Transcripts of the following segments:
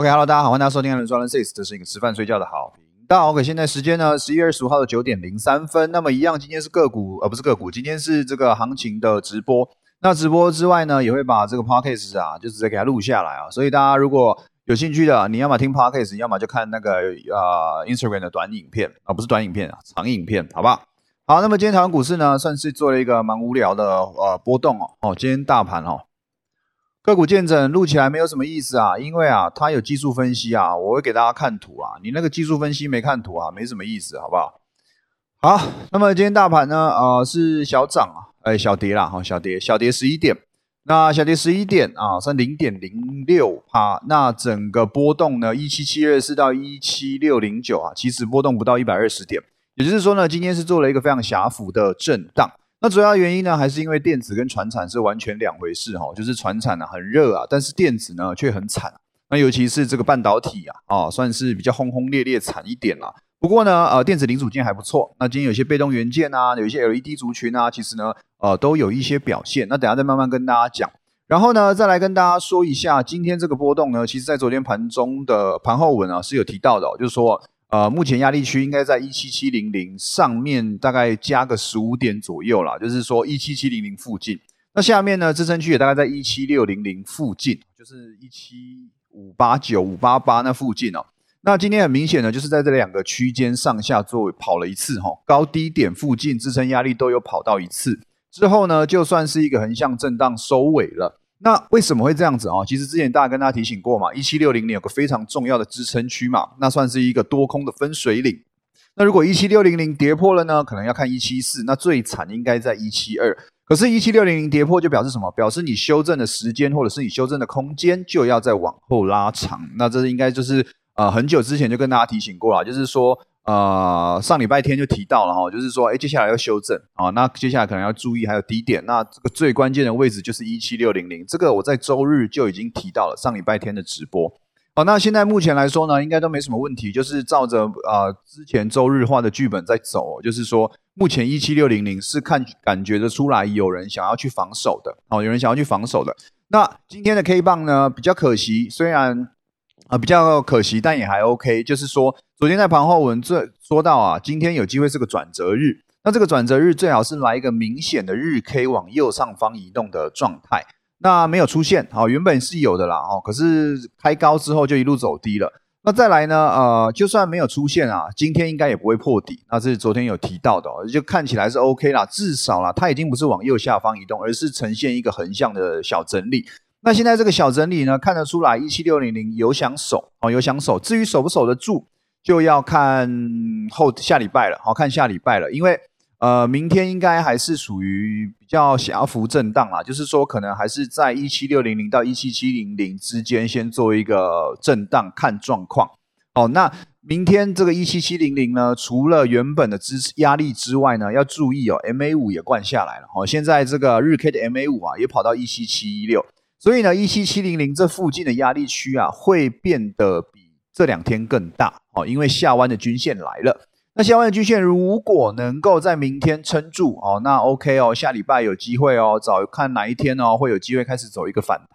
OK，Hello，大家好，欢迎大家收听《人专栏 Six》，这是一个吃饭睡觉的好频道。OK，现在时间呢，十一月二十五号的九点零三分。那么一样，今天是个股，呃，不是个股，今天是这个行情的直播。那直播之外呢，也会把这个 Podcast 啊，就直接给它录下来啊。所以大家如果有兴趣的，你要么听 Podcast，要么就看那个呃 Instagram 的短影片啊，不是短影片啊，长影片，好不好？好，那么今天台湾股市呢，算是做了一个蛮无聊的呃波动哦。哦，今天大盘哦。个股见证录起来没有什么意思啊，因为啊，它有技术分析啊，我会给大家看图啊。你那个技术分析没看图啊，没什么意思，好不好？好，那么今天大盘呢，呃，是小涨啊，哎，小跌啦，哈，小跌，小跌十一点，那小跌十一点啊，是零点零六哈。那整个波动呢，一七七二四到一七六零九啊，其实波动不到一百二十点，也就是说呢，今天是做了一个非常狭幅的震荡。那主要原因呢，还是因为电子跟船产是完全两回事哈，就是船产呢很热啊，但是电子呢却很惨。那尤其是这个半导体啊，啊算是比较轰轰烈烈惨一点啦。不过呢，呃，电子零组件还不错。那今天有些被动元件啊，有一些 LED 族群啊，其实呢，呃，都有一些表现。那等下再慢慢跟大家讲。然后呢，再来跟大家说一下，今天这个波动呢，其实在昨天盘中的盘后文啊是有提到的，就是说。呃，目前压力区应该在一七七零零上面，大概加个十五点左右啦，就是说一七七零零附近。那下面呢，支撑区也大概在一七六零零附近，就是一七五八九五八八那附近哦。那今天很明显呢，就是在这两个区间上下做跑了一次哈，高低点附近支撑压力都有跑到一次之后呢，就算是一个横向震荡收尾了。那为什么会这样子啊？其实之前大家跟大家提醒过嘛，一七六零零有个非常重要的支撑区嘛，那算是一个多空的分水岭。那如果一七六零零跌破了呢，可能要看一七四，那最惨应该在一七二。可是，一七六零零跌破就表示什么？表示你修正的时间或者是你修正的空间就要再往后拉长。那这应该就是呃很久之前就跟大家提醒过了，就是说。呃，上礼拜天就提到了哈，就是说，哎，接下来要修正啊，那接下来可能要注意还有低点，那这个最关键的位置就是一七六零零，这个我在周日就已经提到了，上礼拜天的直播。好，那现在目前来说呢，应该都没什么问题，就是照着啊之前周日画的剧本在走，就是说目前一七六零零是看感觉得出来有人想要去防守的，哦，有人想要去防守的。那今天的 K 棒呢比较可惜，虽然。啊，比较可惜，但也还 OK。就是说，昨天在盘后文这说到啊，今天有机会是个转折日。那这个转折日最好是来一个明显的日 K 往右上方移动的状态。那没有出现，好，原本是有的啦，哦，可是开高之后就一路走低了。那再来呢，呃，就算没有出现啊，今天应该也不会破底。那是昨天有提到的，就看起来是 OK 啦，至少啦，它已经不是往右下方移动，而是呈现一个横向的小整理。那现在这个小整理呢，看得出来一七六零零有想守哦，有想守。至于守不守得住，就要看后下礼拜了。好看下礼拜了，因为呃，明天应该还是属于比较狭幅震荡啦，就是说可能还是在一七六零零到一七七零零之间先做一个震荡，看状况。哦，那明天这个一七七零零呢，除了原本的支持压力之外呢，要注意哦，MA 五也灌下来了。哦，现在这个日 K 的 MA 五啊，也跑到一七七一六。所以呢，一七七零零这附近的压力区啊，会变得比这两天更大哦，因为下弯的均线来了。那下弯的均线如果能够在明天撑住哦，那 OK 哦，下礼拜有机会哦，找看哪一天哦，会有机会开始走一个反弹。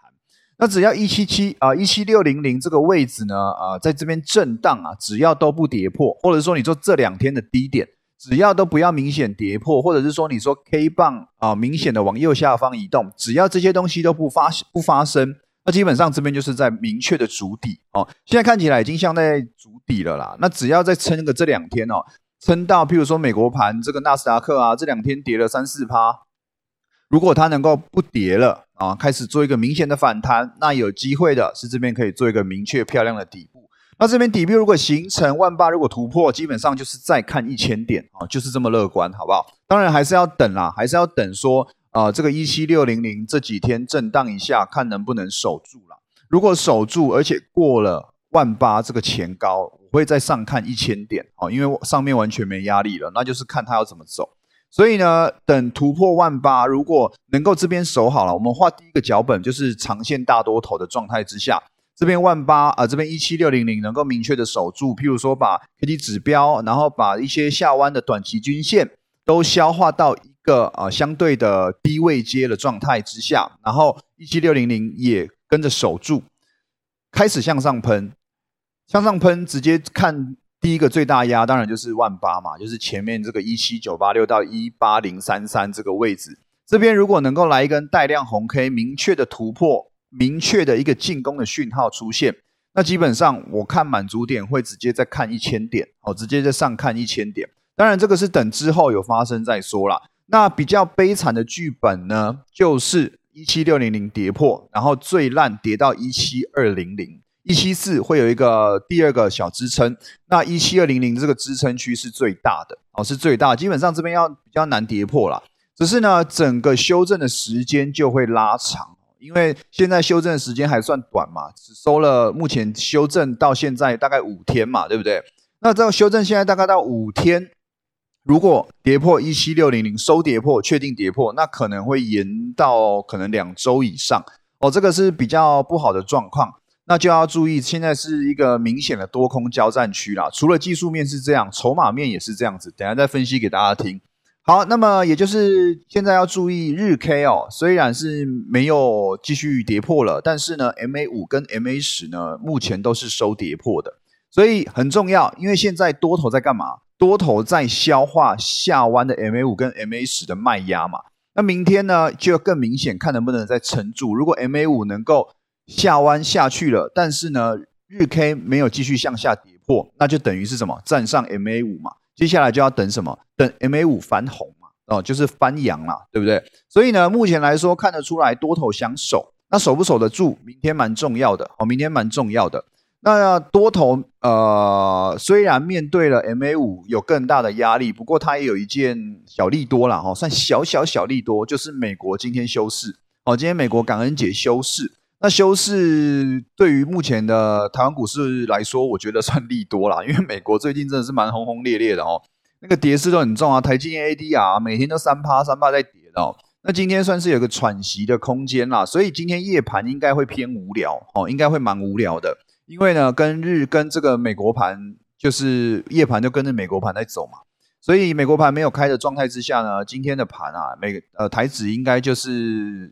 那只要一七七啊，一七六零零这个位置呢，啊，在这边震荡啊，只要都不跌破，或者说你说这两天的低点。只要都不要明显跌破，或者是说你说 K 棒啊明显的往右下方移动，只要这些东西都不发不发生，那基本上这边就是在明确的足底哦。现在看起来已经像在足底了啦。那只要再撑个这两天哦，撑到譬如说美国盘这个纳斯达克啊这两天跌了三四趴，如果它能够不跌了啊，开始做一个明显的反弹，那有机会的是这边可以做一个明确漂亮的底部。那这边底部如果形成万八，如果突破，基本上就是再看一千点啊，就是这么乐观，好不好？当然还是要等啦，还是要等说啊，这个一七六零零这几天震荡一下，看能不能守住了。如果守住，而且过了万八这个前高，我会再上看一千点啊，因为上面完全没压力了，那就是看它要怎么走。所以呢，等突破万八，如果能够这边守好了，我们画第一个脚本就是长线大多头的状态之下。这边万八啊，这边一七六零零能够明确的守住，譬如说把 K D 指标，然后把一些下弯的短期均线都消化到一个啊相对的低位接的状态之下，然后一七六零零也跟着守住，开始向上喷，向上喷，直接看第一个最大压，当然就是万八嘛，就是前面这个一七九八六到一八零三三这个位置，这边如果能够来一根带量红 K，明确的突破，明确的一个进攻的讯号出现，那基本上我看满足点会直接再看一千点，哦，直接在上看一千点。当然这个是等之后有发生再说啦。那比较悲惨的剧本呢，就是一七六零零跌破，然后最烂跌到一七二零零，一七四会有一个第二个小支撑，那一七二零零这个支撑区是最大的，哦是最大，基本上这边要比较难跌破了。只是呢，整个修正的时间就会拉长，因为现在修正的时间还算短嘛，只收了目前修正到现在大概五天嘛，对不对？那这个修正现在大概到五天。如果跌破一七六零零收跌破，确定跌破，那可能会延到可能两周以上哦，这个是比较不好的状况，那就要注意，现在是一个明显的多空交战区啦。除了技术面是这样，筹码面也是这样子，等下再分析给大家听。好，那么也就是现在要注意日 K 哦，虽然是没有继续跌破了，但是呢，MA 五跟 MA 十呢，目前都是收跌破的，所以很重要，因为现在多头在干嘛？多头在消化下弯的 MA 五跟 MA 十的卖压嘛，那明天呢就更明显，看能不能再撑住。如果 MA 五能够下弯下去了，但是呢日 K 没有继续向下跌破，那就等于是什么？站上 MA 五嘛。接下来就要等什么？等 MA 五翻红嘛，哦，就是翻阳嘛，对不对？所以呢，目前来说看得出来多头想守，那守不守得住，明天蛮重要的哦，明天蛮重要的。那多头呃，虽然面对了 MA 五有更大的压力，不过它也有一件小利多了哈，算小小小利多，就是美国今天休市哦，今天美国感恩节休市，那休市对于目前的台湾股市来说，我觉得算利多啦，因为美国最近真的是蛮轰轰烈烈的哦，那个跌势都很重啊，台积电 ADR 每天都三趴三趴在跌哦，那今天算是有个喘息的空间啦，所以今天夜盘应该会偏无聊哦，应该会蛮无聊的。因为呢，跟日跟这个美国盘就是夜盘就跟着美国盘在走嘛，所以美国盘没有开的状态之下呢，今天的盘啊，美呃台指应该就是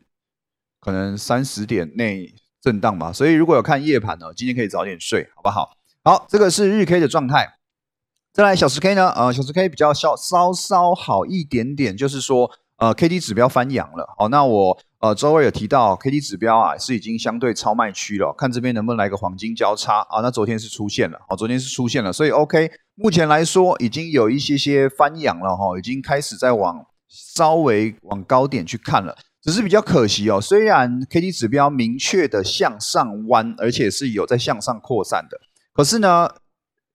可能三十点内震荡吧，所以如果有看夜盘呢，今天可以早点睡，好不好？好，这个是日 K 的状态，再来小时 K 呢，呃，小时 K 比较稍稍稍好一点点，就是说呃 K D 指标翻阳了，好，那我。呃，周二有提到 K D 指标啊，是已经相对超卖区了，看这边能不能来个黄金交叉啊？那昨天是出现了，哦，昨天是出现了，所以 OK，目前来说已经有一些些翻阳了哈，已经开始在往稍微往高点去看了，只是比较可惜哦，虽然 K D 指标明确的向上弯，而且是有在向上扩散的，可是呢，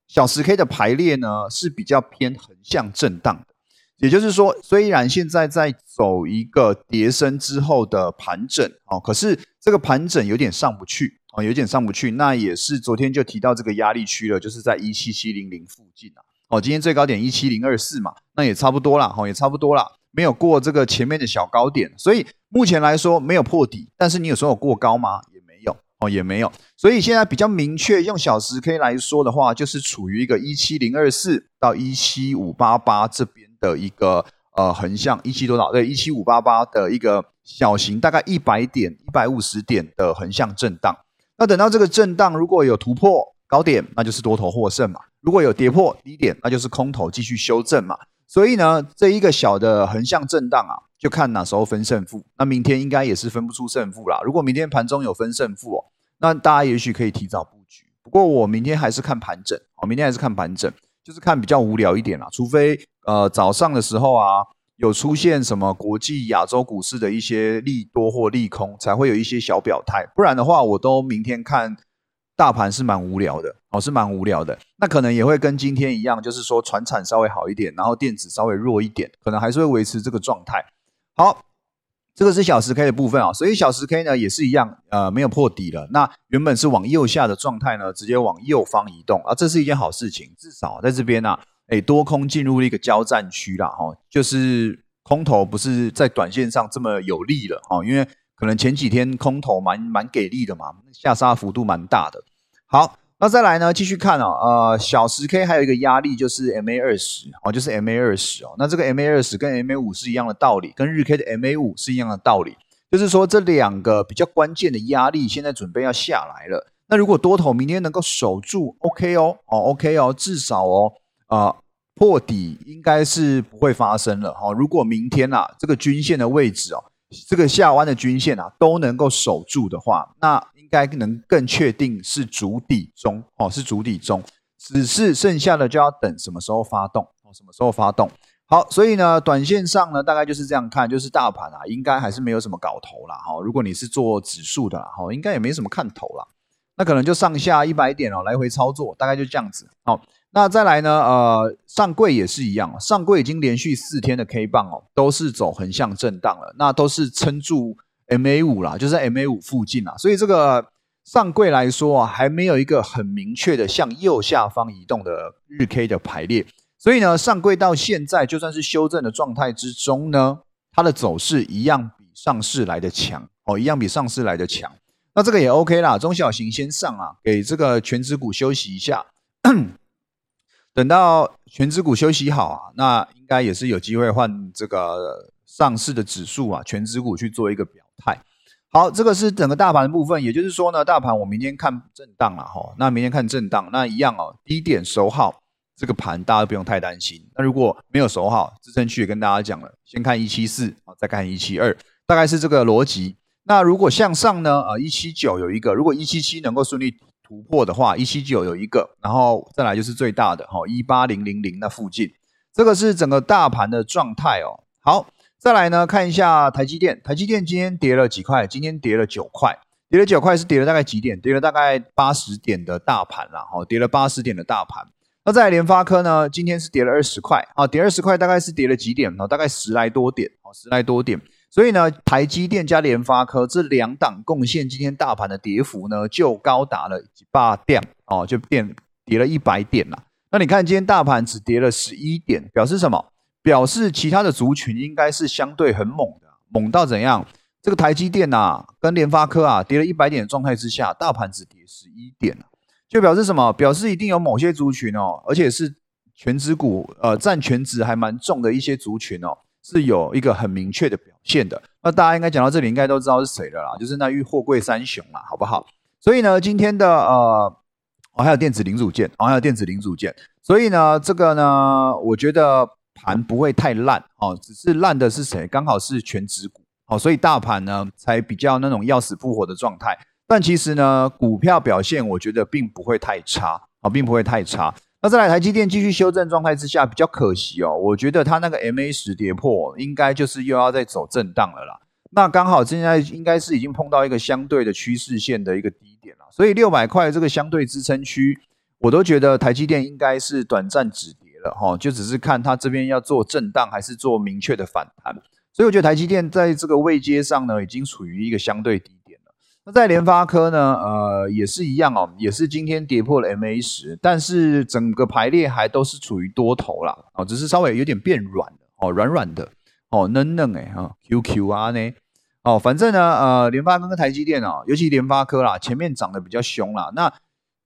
小时 K 的排列呢是比较偏横向震荡的。也就是说，虽然现在在走一个叠升之后的盘整哦，可是这个盘整有点上不去哦，有点上不去。那也是昨天就提到这个压力区了，就是在一七七零零附近啊。哦，今天最高点一七零二四嘛，那也差不多啦哈，也差不多啦，没有过这个前面的小高点，所以目前来说没有破底。但是你有说有过高吗？也没有哦，也没有。所以现在比较明确，用小时 K 来说的话，就是处于一个一七零二四到一七五八八这边。的一个呃横向一七多少？对，一七五八八的一个小型，大概一百点、一百五十点的横向震荡。那等到这个震荡如果有突破高点，那就是多头获胜嘛；如果有跌破低点，那就是空头继续修正嘛。所以呢，这一个小的横向震荡啊，就看哪时候分胜负。那明天应该也是分不出胜负啦。如果明天盘中有分胜负哦，那大家也许可以提早布局。不过我明天还是看盘整，哦，明天还是看盘整。就是看比较无聊一点啦，除非呃早上的时候啊有出现什么国际亚洲股市的一些利多或利空，才会有一些小表态。不然的话，我都明天看大盘是蛮无聊的哦，是蛮无聊的。那可能也会跟今天一样，就是说船产稍微好一点，然后电子稍微弱一点，可能还是会维持这个状态。好。这个是小时 K 的部分啊，所以小时 K 呢也是一样，呃，没有破底了。那原本是往右下的状态呢，直接往右方移动啊，这是一件好事情。至少在这边呢，哎，多空进入了一个交战区了哈，就是空头不是在短线上这么有利了哈，因为可能前几天空头蛮蛮给力的嘛，下杀幅度蛮大的。好。那再来呢？继续看哦，呃，小十 K 还有一个压力就是 MA 二十哦，就是 MA 二十哦。那这个 MA 二十跟 MA 五是一样的道理，跟日 K 的 MA 五是一样的道理，就是说这两个比较关键的压力现在准备要下来了。那如果多头明天能够守住，OK 哦，哦 OK 哦，至少哦，啊破底应该是不会发生了哈。如果明天啊这个均线的位置哦，这个下弯的均线啊都能够守住的话，那应该能更确定是主底中哦，是主底中，只是剩下的就要等什么时候发动哦，什么时候发动。好，所以呢，短线上呢，大概就是这样看，就是大盘啊，应该还是没有什么搞头啦。哈。如果你是做指数的哈，应该也没什么看头啦。那可能就上下一百点哦，来回操作，大概就这样子。好，那再来呢，呃，上柜也是一样，上柜已经连续四天的 K 棒哦，都是走横向震荡了，那都是撑住 MA 五啦，就在 MA 五附近啦。所以这个上柜来说啊，还没有一个很明确的向右下方移动的日 K 的排列。所以呢，上柜到现在就算是修正的状态之中呢，它的走势一样比上市来的强哦，一样比上市来的强。那这个也 OK 啦，中小型先上啊，给这个全指股休息一下，等到全指股休息好啊，那应该也是有机会换这个上市的指数啊，全指股去做一个表态。好，这个是整个大盘的部分，也就是说呢，大盘我明天看震荡了哈，那明天看震荡，那一样哦，低点守好。这个盘大家不用太担心。那如果没有守好支撑区，也跟大家讲了，先看一七四啊，再看一七二，大概是这个逻辑。那如果向上呢？啊，一七九有一个，如果一七七能够顺利突破的话，一七九有一个，然后再来就是最大的哈，一八零零零那附近，这个是整个大盘的状态哦。好，再来呢，看一下台积电，台积电今天跌了几块？今天跌了九块，跌了九块是跌了大概几点？跌了大概八十点的大盘啦，哈，跌了八十点的大盘。那在联发科呢？今天是跌了二十块啊，跌二十块大概是跌了几点呢？大概十来多点哦，十来多点。所以呢，台积电加联发科这两档贡献今天大盘的跌幅呢，就高达了几百点哦，就跌跌了一百点了。那你看今天大盘只跌了十一点，表示什么？表示其他的族群应该是相对很猛的，猛到怎样？这个台积电呐，跟联发科啊，跌了一百点的状态之下，大盘只跌十一点就表示什么？表示一定有某些族群哦，而且是全指股，呃，占全指还蛮重的一些族群哦，是有一个很明确的表现的。那大家应该讲到这里，应该都知道是谁了啦，就是那玉货柜三雄啦，好不好？所以呢，今天的呃，哦，还有电子零组件，哦，还有电子零组件。所以呢，这个呢，我觉得盘不会太烂哦，只是烂的是谁？刚好是全指股哦，所以大盘呢才比较那种要死不活的状态。但其实呢，股票表现我觉得并不会太差啊，并不会太差。那再来台积电继续修正状态之下，比较可惜哦。我觉得它那个 MA 十跌破，应该就是又要再走震荡了啦。那刚好现在应该是已经碰到一个相对的趋势线的一个低点了，所以六百块这个相对支撑区，我都觉得台积电应该是短暂止跌了哈，就只是看它这边要做震荡还是做明确的反弹。所以我觉得台积电在这个位阶上呢，已经处于一个相对低。那在联发科呢？呃，也是一样哦，也是今天跌破了 MA 十，但是整个排列还都是处于多头啦，哦，只是稍微有点变软哦，软软的哦，嫩嫩哎哈，QQ 啊呢，哦，反正呢，呃，联发科跟台积电啊，尤其联发科啦，前面涨得比较凶啦，那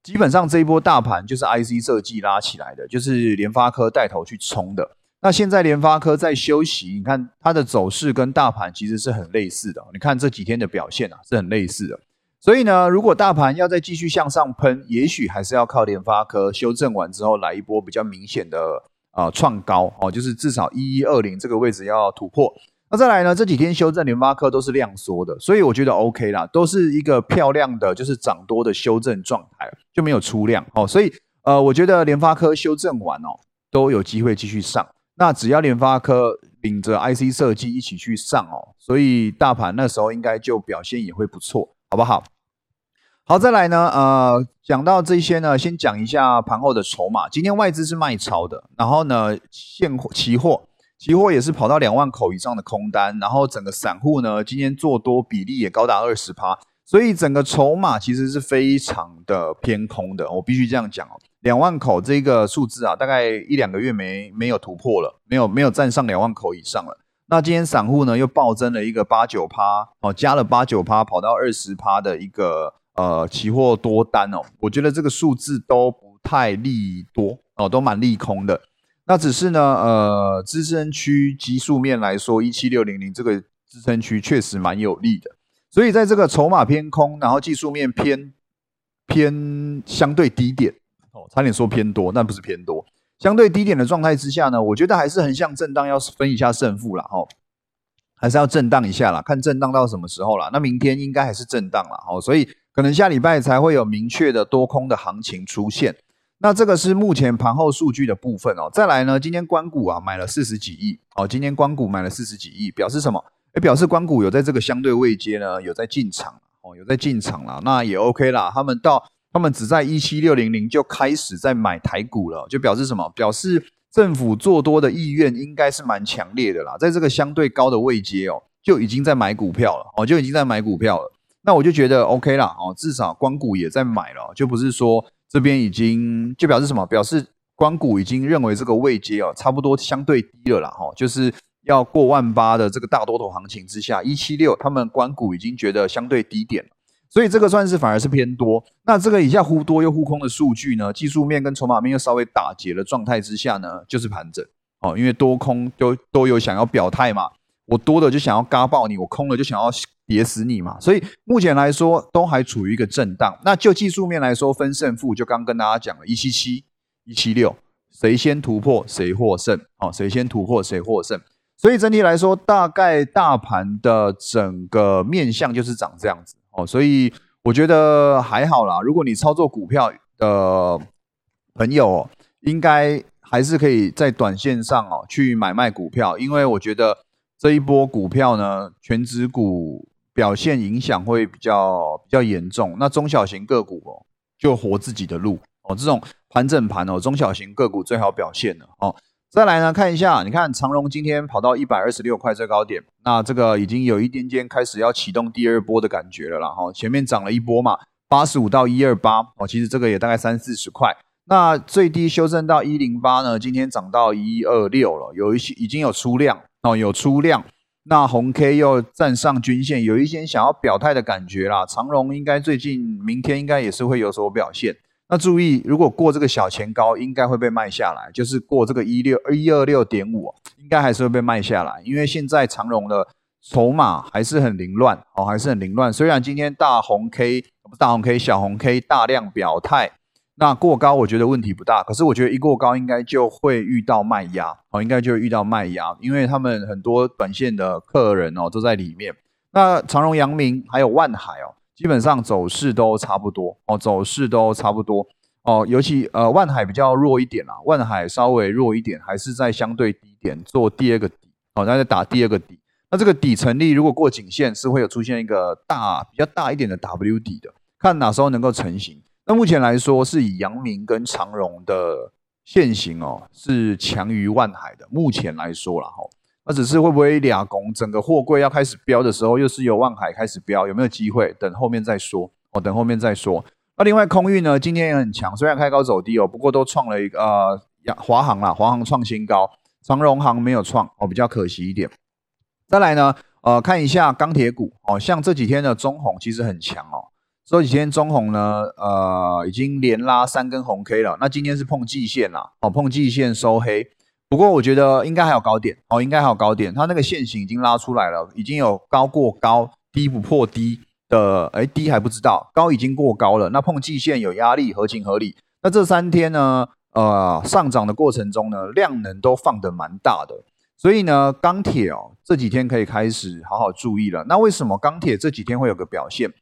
基本上这一波大盘就是 IC 设计拉起来的，就是联发科带头去冲的。那现在联发科在休息，你看它的走势跟大盘其实是很类似的。你看这几天的表现啊，是很类似的。所以呢，如果大盘要再继续向上喷，也许还是要靠联发科修正完之后来一波比较明显的啊创高哦，就是至少一一二零这个位置要突破。那再来呢，这几天修正联发科都是量缩的，所以我觉得 OK 啦，都是一个漂亮的就是涨多的修正状态，就没有出量哦。所以呃，我觉得联发科修正完哦，都有机会继续上。那只要联发科领着 IC 设计一起去上哦，所以大盘那时候应该就表现也会不错，好不好？好，再来呢，呃，讲到这些呢，先讲一下盘后的筹码。今天外资是卖超的，然后呢，现货、期货、期货也是跑到两万口以上的空单，然后整个散户呢，今天做多比例也高达二十趴，所以整个筹码其实是非常的偏空的，我必须这样讲哦。两万口这个数字啊，大概一两个月没没有突破了，没有没有站上两万口以上了。那今天散户呢又暴增了一个八九趴哦，加了八九趴，跑到二十趴的一个呃期货多单哦。我觉得这个数字都不太利多哦，都蛮利空的。那只是呢呃支撑区基数面来说，一七六零零这个支撑区确实蛮有利的。所以在这个筹码偏空，然后技术面偏。偏相对低点哦，差点说偏多，但不是偏多，相对低点的状态之下呢，我觉得还是横向震荡，要分一下胜负了哈，还是要震荡一下啦，看震荡到什么时候啦。那明天应该还是震荡了哦，所以可能下礼拜才会有明确的多空的行情出现。那这个是目前盘后数据的部分哦。再来呢，今天关谷啊买了四十几亿哦，今天关谷买了四十几亿，表示什么？哎，表示关谷有在这个相对位阶呢，有在进场哦，有在进场了，那也 OK 啦。他们到他们只在一七六零零就开始在买台股了，就表示什么？表示政府做多的意愿应该是蛮强烈的啦，在这个相对高的位阶哦，就已经在买股票了哦，就已经在买股票了。那我就觉得 OK 啦哦，至少光谷也在买了，就不是说。这边已经就表示什么？表示光谷已经认为这个位阶哦，差不多相对低了啦，哈，就是要过万八的这个大多头行情之下，一七六他们关谷已经觉得相对低点，所以这个算是反而是偏多。那这个以下忽多又忽空的数据呢，技术面跟筹码面又稍微打结的状态之下呢，就是盘整哦，因为多空都都有想要表态嘛，我多的就想要嘎爆你，我空了就想要。跌死你嘛！所以目前来说都还处于一个震荡。那就技术面来说，分胜负就刚跟大家讲了，一七七、一七六，谁先突破谁获胜。哦，谁先突破谁获胜。所以整体来说，大概大盘的整个面相就是长这样子。哦，所以我觉得还好啦。如果你操作股票的朋友，应该还是可以在短线上哦去买卖股票，因为我觉得这一波股票呢，全指股。表现影响会比较比较严重，那中小型个股哦，就活自己的路哦。这种盘整盘哦，中小型个股最好表现了哦。再来呢，看一下，你看长荣今天跑到一百二十六块最高点，那这个已经有一点点开始要启动第二波的感觉了啦。哈，前面涨了一波嘛，八十五到一二八哦，其实这个也大概三四十块。那最低修正到一零八呢，今天涨到一二六了，有一些已经有出量哦，有出量。那红 K 又站上均线，有一些想要表态的感觉啦。长荣应该最近明天应该也是会有所表现。那注意，如果过这个小前高，应该会被卖下来，就是过这个一六一二六点五，应该还是会被卖下来。因为现在长荣的筹码还是很凌乱哦，还是很凌乱。虽然今天大红 K 不大红 K 小红 K 大量表态。那过高我觉得问题不大，可是我觉得一过高应该就会遇到卖压哦，应该就会遇到卖压，因为他们很多短线的客人哦都在里面。那长荣、阳明还有万海哦，基本上走势都差不多哦，走势都差不多哦，尤其呃万海比较弱一点啦，万海稍微弱一点，还是在相对低点做第二个底哦，在打第二个底。那这个底成立，如果过颈线是会有出现一个大比较大一点的 W 底的，看哪时候能够成型。那目前来说，是以阳明跟长荣的现行哦，是强于万海的。目前来说了哈，那只是会不会俩拱整个货柜要开始飙的时候，又是由万海开始飙，有没有机会？等后面再说哦，等后面再说。那另外空运呢，今天也很强，虽然开高走低哦，不过都创了一个呃，华航啦，华航创新高，长荣航没有创哦，比较可惜一点。再来呢，呃，看一下钢铁股哦，像这几天的中红其实很强哦。这几天中红呢，呃，已经连拉三根红 K 了。那今天是碰季线啦，哦，碰季线收黑。不过我觉得应该还有高点，哦，应该还有高点。它那个线型已经拉出来了，已经有高过高，低不破低的，哎，低还不知道，高已经过高了。那碰季线有压力，合情合理。那这三天呢，呃，上涨的过程中呢，量能都放得蛮大的。所以呢，钢铁哦，这几天可以开始好好注意了。那为什么钢铁这几天会有个表现？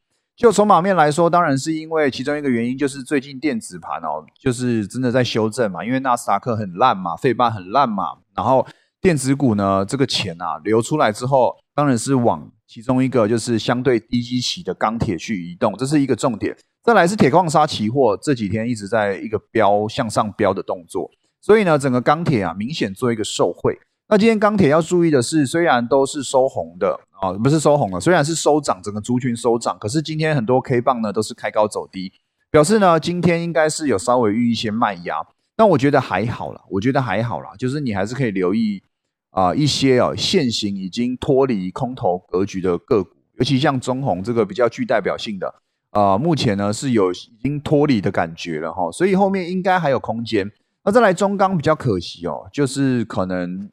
就筹码面来说，当然是因为其中一个原因就是最近电子盘哦，就是真的在修正嘛，因为纳斯达克很烂嘛，费半很烂嘛，然后电子股呢，这个钱啊流出来之后，当然是往其中一个就是相对低基期的钢铁去移动，这是一个重点。再来是铁矿砂期货这几天一直在一个飙向上飙的动作，所以呢，整个钢铁啊明显做一个受惠。那今天钢铁要注意的是，虽然都是收红的啊，不是收红了，虽然是收涨，整个族群收涨，可是今天很多 K 棒呢都是开高走低，表示呢今天应该是有稍微遇一些卖压。那我觉得还好了，我觉得还好啦，就是你还是可以留意啊一些哦现行已经脱离空头格局的个股，尤其像中红这个比较具代表性的啊，目前呢是有已经脱离的感觉了哈，所以后面应该还有空间。那再来中钢比较可惜哦，就是可能。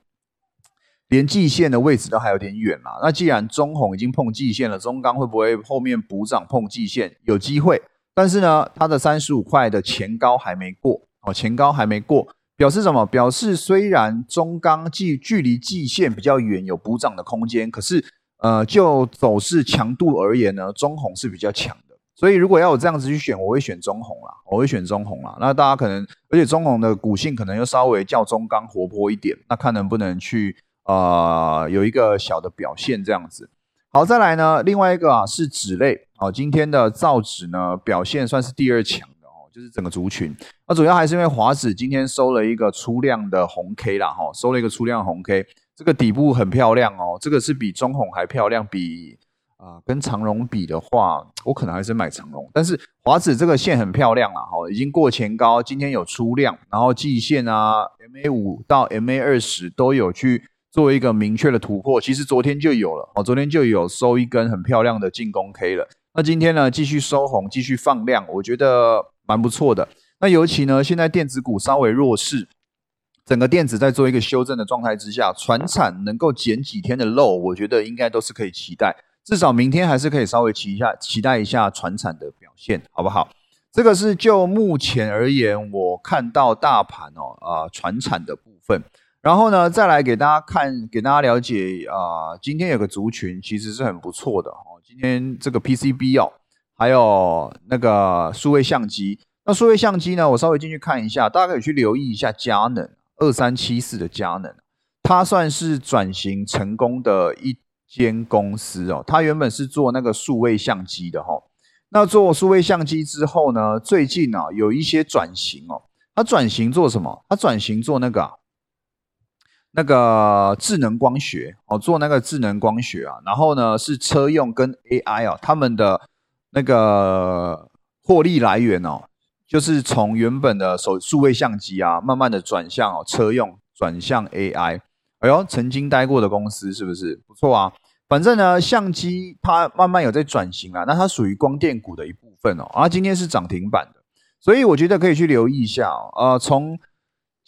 连季线的位置都还有点远啦。那既然中红已经碰季线了，中钢会不会后面补涨碰季线？有机会，但是呢，它的三十五块的前高还没过哦，前高还没过，表示什么？表示虽然中钢距距离季线比较远，有补涨的空间，可是呃，就走势强度而言呢，中红是比较强的。所以如果要我这样子去选，我会选中红啦，我会选中红啦。那大家可能，而且中红的股性可能又稍微较中钢活泼一点，那看能不能去呃有一个小的表现这样子。好，再来呢，另外一个啊是纸类，哦，今天的造纸呢表现算是第二强的哦，就是整个族群，那主要还是因为华纸今天收了一个出量的红 K 啦，哈，收了一个出量红 K，这个底部很漂亮哦，这个是比中红还漂亮，比啊跟长荣比的话，我可能还是买长荣，但是华纸这个线很漂亮了，哈，已经过前高，今天有出量，然后季线啊 MA 五到 MA 二十都有去。做一个明确的突破，其实昨天就有了哦，昨天就有收一根很漂亮的进攻 K 了。那今天呢，继续收红，继续放量，我觉得蛮不错的。那尤其呢，现在电子股稍微弱势，整个电子在做一个修正的状态之下，船产能够减几天的漏，我觉得应该都是可以期待。至少明天还是可以稍微期一下，期待一下船产的表现，好不好？这个是就目前而言，我看到大盘哦，啊，船产的部分。然后呢，再来给大家看，给大家了解啊，今天有个族群其实是很不错的哦。今天这个 PCB 哦，还有那个数位相机。那数位相机呢，我稍微进去看一下，大家可以去留意一下佳能二三七四的佳能，它算是转型成功的一间公司哦。它原本是做那个数位相机的哈，那做数位相机之后呢，最近啊有一些转型哦。它转型做什么？它转型做那个。那个智能光学哦，做那个智能光学啊，然后呢是车用跟 AI 啊，他们的那个获利来源哦，就是从原本的手数位相机啊，慢慢的转向哦车用，转向 AI。哎呦，曾经待过的公司是不是不错啊？反正呢，相机它慢慢有在转型啊，那它属于光电股的一部分哦，啊，今天是涨停板的，所以我觉得可以去留意一下啊，从。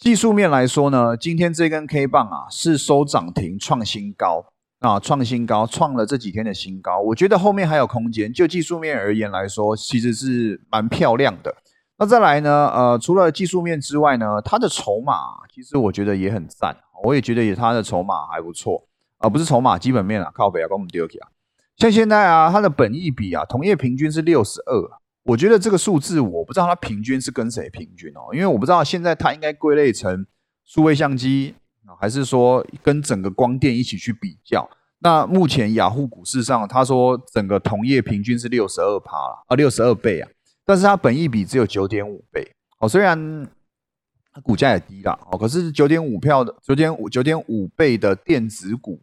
技术面来说呢，今天这根 K 棒啊是收涨停创新高啊，创新高，创了这几天的新高。我觉得后面还有空间。就技术面而言来说，其实是蛮漂亮的。那再来呢，呃，除了技术面之外呢，它的筹码其实我觉得也很赞，我也觉得也它的筹码还不错啊，不是筹码基本面啊，靠北啊，跟我们丢起啊。像现在啊，它的本益比啊，同业平均是六十二。我觉得这个数字我不知道它平均是跟谁平均哦，因为我不知道现在它应该归类成数位相机还是说跟整个光电一起去比较。那目前雅虎股市上，他说整个同业平均是六十二趴了啊，六十二倍啊，但是它本益比只有九点五倍哦，虽然它股价也低了哦，可是九点五票的九点五九点五倍的电子股，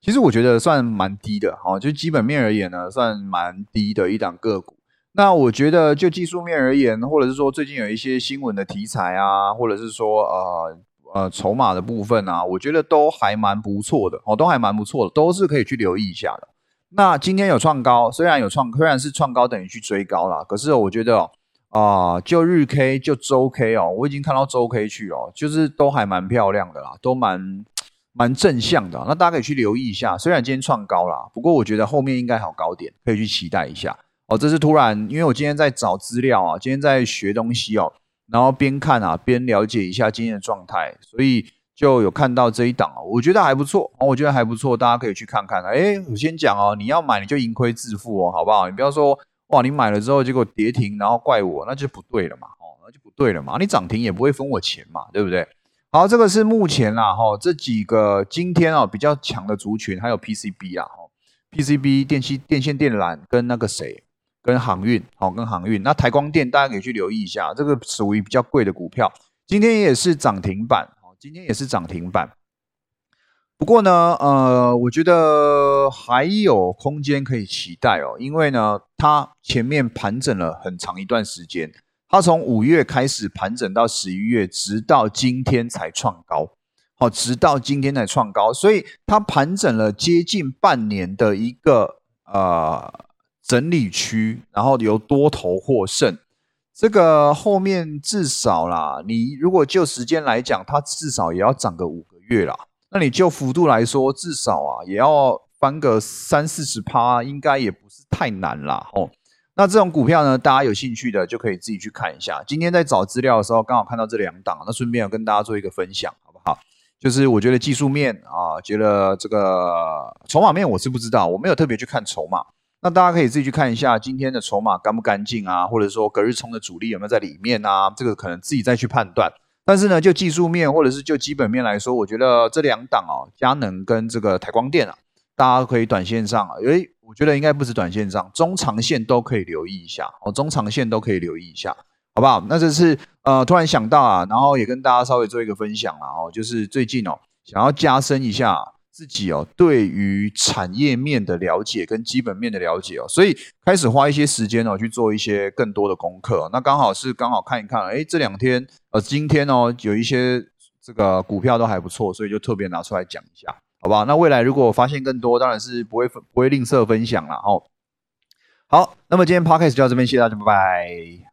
其实我觉得算蛮低的哦，就基本面而言呢，算蛮低的一档个股。那我觉得就技术面而言，或者是说最近有一些新闻的题材啊，或者是说呃呃筹码的部分啊，我觉得都还蛮不错的哦，都还蛮不错的，都是可以去留意一下的。那今天有创高，虽然有创，虽然是创高等于去追高了，可是我觉得啊，就日 K 就周 K 哦，我已经看到周 K 去哦，就是都还蛮漂亮的啦，都蛮蛮正向的。那大家可以去留意一下，虽然今天创高啦，不过我觉得后面应该好高点，可以去期待一下。哦，这是突然，因为我今天在找资料啊，今天在学东西哦，然后边看啊边了解一下今天的状态，所以就有看到这一档哦，我觉得还不错哦，我觉得还不错，大家可以去看看。哎，我先讲哦，你要买你就盈亏自负哦，好不好？你不要说哇，你买了之后结果跌停，然后怪我，那就不对了嘛，哦，那就不对了嘛，你涨停也不会分我钱嘛，对不对？好，这个是目前啦，哈，这几个今天啊比较强的族群，还有 PCB 啊，哈，PCB 电器电线电缆跟那个谁。跟航运，好，跟航运。那台光电大家可以去留意一下，这个属于比较贵的股票，今天也是涨停板，好，今天也是涨停板。不过呢，呃，我觉得还有空间可以期待哦，因为呢，它前面盘整了很长一段时间，它从五月开始盘整到十一月，直到今天才创高，好，直到今天才创高，所以它盘整了接近半年的一个呃。整理区，然后由多头获胜，这个后面至少啦，你如果就时间来讲，它至少也要涨个五个月啦。那你就幅度来说，至少啊也要翻个三四十趴，应该也不是太难啦。哦，那这种股票呢，大家有兴趣的就可以自己去看一下。今天在找资料的时候，刚好看到这两档，那顺便跟大家做一个分享，好不好？就是我觉得技术面啊，觉得这个筹码面我是不知道，我没有特别去看筹码。那大家可以自己去看一下今天的筹码干不干净啊，或者说隔日冲的主力有没有在里面啊？这个可能自己再去判断。但是呢，就技术面或者是就基本面来说，我觉得这两档哦，佳能跟这个台光电啊，大家可以短线上，诶，我觉得应该不止短线上，中长线都可以留意一下哦，中长线都可以留意一下。好不好？那这是呃，突然想到啊，然后也跟大家稍微做一个分享了哦，就是最近哦，想要加深一下自己哦对于产业面的了解跟基本面的了解哦，所以开始花一些时间哦去做一些更多的功课。那刚好是刚好看一看，哎，这两天呃，今天哦有一些这个股票都还不错，所以就特别拿出来讲一下，好不好？那未来如果发现更多，当然是不会不会吝啬分享了哦。好，那么今天 podcast 就到这边，谢谢大家，拜拜。